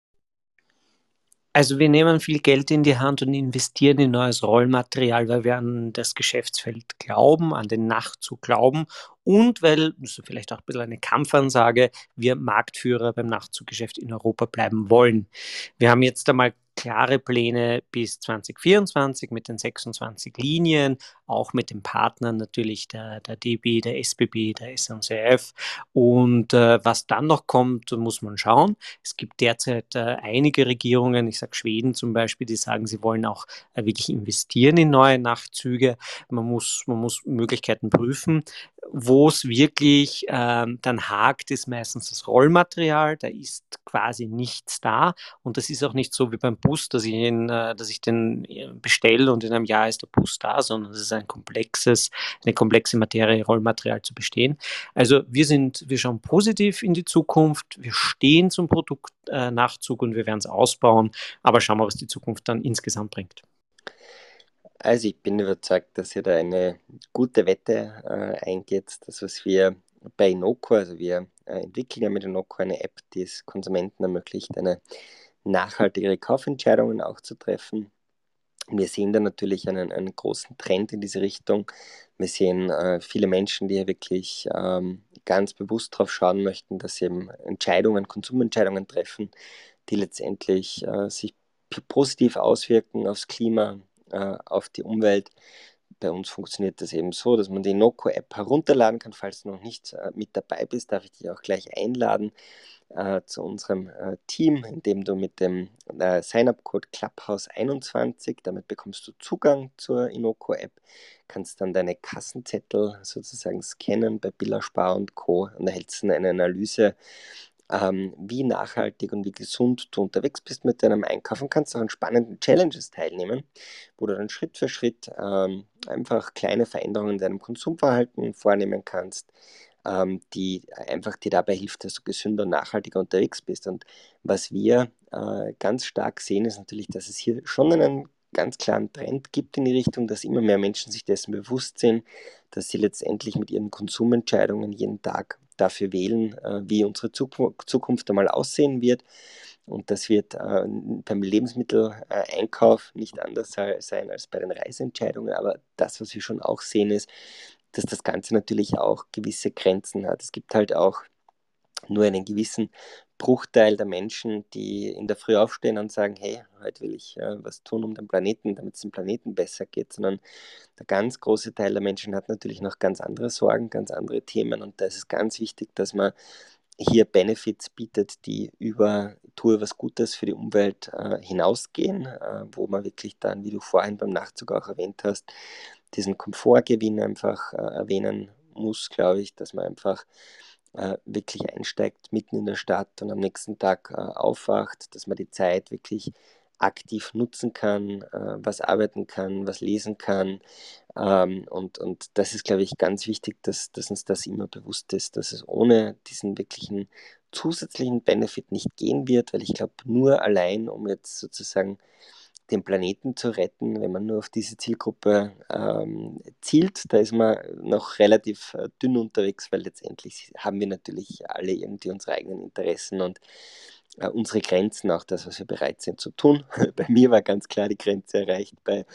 Also wir nehmen viel Geld in die Hand und investieren in neues Rollmaterial, weil wir an das Geschäftsfeld glauben, an den Nachtzug glauben und weil, das ist vielleicht auch ein bisschen eine Kampfansage, wir Marktführer beim Nachtzuggeschäft in Europa bleiben wollen. Wir haben jetzt einmal klare Pläne bis 2024 mit den 26 Linien, auch mit den Partnern natürlich der, der DB, der SBB, der SNCF. Und äh, was dann noch kommt, muss man schauen. Es gibt derzeit äh, einige Regierungen, ich sage Schweden zum Beispiel, die sagen, sie wollen auch äh, wirklich investieren in neue Nachtzüge. Man muss, man muss Möglichkeiten prüfen. Wo es wirklich ähm, dann hakt, ist meistens das Rollmaterial. Da ist quasi nichts da. Und das ist auch nicht so wie beim Bus, dass ich, ihn, äh, dass ich den äh, bestelle und in einem Jahr ist der Bus da, sondern es ist ein komplexes, eine komplexe Materie, Rollmaterial zu bestehen. Also wir sind, wir schauen positiv in die Zukunft. Wir stehen zum Produktnachzug äh, und wir werden es ausbauen. Aber schauen wir, was die Zukunft dann insgesamt bringt. Also ich bin überzeugt, dass ihr da eine gute Wette äh, eingeht. Das, was wir bei Inoko, also wir äh, entwickeln ja mit Inoko eine App, die es Konsumenten ermöglicht, eine nachhaltigere Kaufentscheidungen auch zu treffen. Wir sehen da natürlich einen, einen großen Trend in diese Richtung. Wir sehen äh, viele Menschen, die wirklich ähm, ganz bewusst darauf schauen möchten, dass sie eben Entscheidungen, Konsumentscheidungen treffen, die letztendlich äh, sich positiv auswirken aufs Klima, äh, auf die Umwelt. Bei uns funktioniert das eben so, dass man die Noco-App herunterladen kann. Falls du noch nicht äh, mit dabei bist, darf ich dich auch gleich einladen äh, zu unserem äh, Team, indem du mit dem äh, Sign-up-Code Clubhouse21, damit bekommst du Zugang zur Inoco-App, kannst dann deine Kassenzettel sozusagen scannen bei Billa Spar und Co. und erhältst dann eine Analyse ähm, wie nachhaltig und wie gesund du unterwegs bist mit deinem Einkaufen, kannst auch an spannenden Challenges teilnehmen, wo du dann Schritt für Schritt ähm, einfach kleine Veränderungen in deinem Konsumverhalten vornehmen kannst, ähm, die einfach dir dabei hilft, dass du gesünder und nachhaltiger unterwegs bist. Und was wir äh, ganz stark sehen, ist natürlich, dass es hier schon einen ganz klaren Trend gibt in die Richtung, dass immer mehr Menschen sich dessen bewusst sind, dass sie letztendlich mit ihren Konsumentscheidungen jeden Tag dafür wählen, äh, wie unsere Zukunft einmal aussehen wird. Und das wird äh, beim Lebensmitteleinkauf nicht anders sein als bei den Reiseentscheidungen. Aber das, was wir schon auch sehen, ist, dass das Ganze natürlich auch gewisse Grenzen hat. Es gibt halt auch nur einen gewissen Bruchteil der Menschen, die in der Früh aufstehen und sagen, hey, heute will ich äh, was tun um den Planeten, damit es dem Planeten besser geht, sondern der ganz große Teil der Menschen hat natürlich noch ganz andere Sorgen, ganz andere Themen. Und da ist es ganz wichtig, dass man hier Benefits bietet, die über Tue was Gutes für die Umwelt äh, hinausgehen, äh, wo man wirklich dann, wie du vorhin beim Nachzug auch erwähnt hast, diesen Komfortgewinn einfach äh, erwähnen muss, glaube ich, dass man einfach äh, wirklich einsteigt mitten in der Stadt und am nächsten Tag äh, aufwacht, dass man die Zeit wirklich aktiv nutzen kann, äh, was arbeiten kann, was lesen kann. Ähm, und, und das ist, glaube ich, ganz wichtig, dass, dass uns das immer bewusst ist, dass es ohne diesen wirklichen zusätzlichen Benefit nicht gehen wird, weil ich glaube, nur allein, um jetzt sozusagen den Planeten zu retten, wenn man nur auf diese Zielgruppe ähm, zielt. Da ist man noch relativ äh, dünn unterwegs, weil letztendlich haben wir natürlich alle irgendwie unsere eigenen Interessen und äh, unsere Grenzen, auch das, was wir bereit sind zu tun. Bei mir war ganz klar die Grenze erreicht bei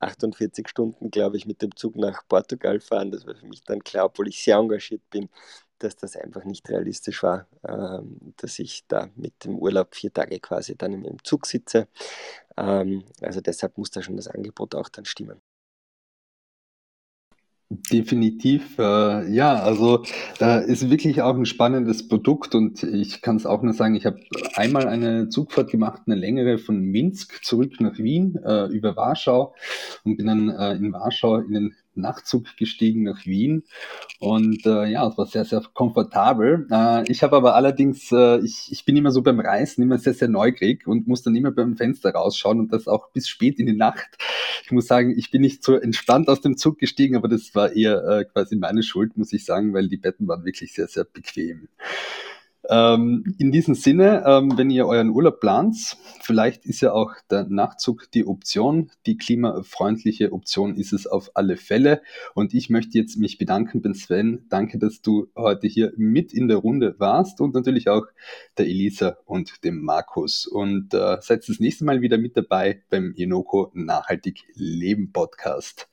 48 Stunden, glaube ich, mit dem Zug nach Portugal fahren. Das war für mich dann klar, obwohl ich sehr engagiert bin, dass das einfach nicht realistisch war, ähm, dass ich da mit dem Urlaub vier Tage quasi dann im, Zug sitze. Ähm, also deshalb muss da schon das Angebot auch dann stimmen. Definitiv, äh, ja, also äh, ist wirklich auch ein spannendes Produkt und ich kann es auch nur sagen, ich habe einmal eine Zugfahrt gemacht, eine längere von Minsk zurück nach Wien äh, über Warschau und bin dann äh, in Warschau in den Nachtzug gestiegen nach Wien und äh, ja, es war sehr, sehr komfortabel. Äh, ich habe aber allerdings, äh, ich, ich bin immer so beim Reisen immer sehr, sehr neugierig und muss dann immer beim Fenster rausschauen und das auch bis spät in die Nacht. Ich muss sagen, ich bin nicht so entspannt aus dem Zug gestiegen, aber das war eher äh, quasi meine Schuld, muss ich sagen, weil die Betten waren wirklich sehr, sehr bequem. Ähm, in diesem Sinne, ähm, wenn ihr euren Urlaub plant, vielleicht ist ja auch der Nachtzug die Option. Die klimafreundliche Option ist es auf alle Fälle. Und ich möchte jetzt mich bedanken Ben Sven. Danke, dass du heute hier mit in der Runde warst und natürlich auch der Elisa und dem Markus. Und äh, seid das nächste Mal wieder mit dabei beim Inoko Nachhaltig Leben Podcast.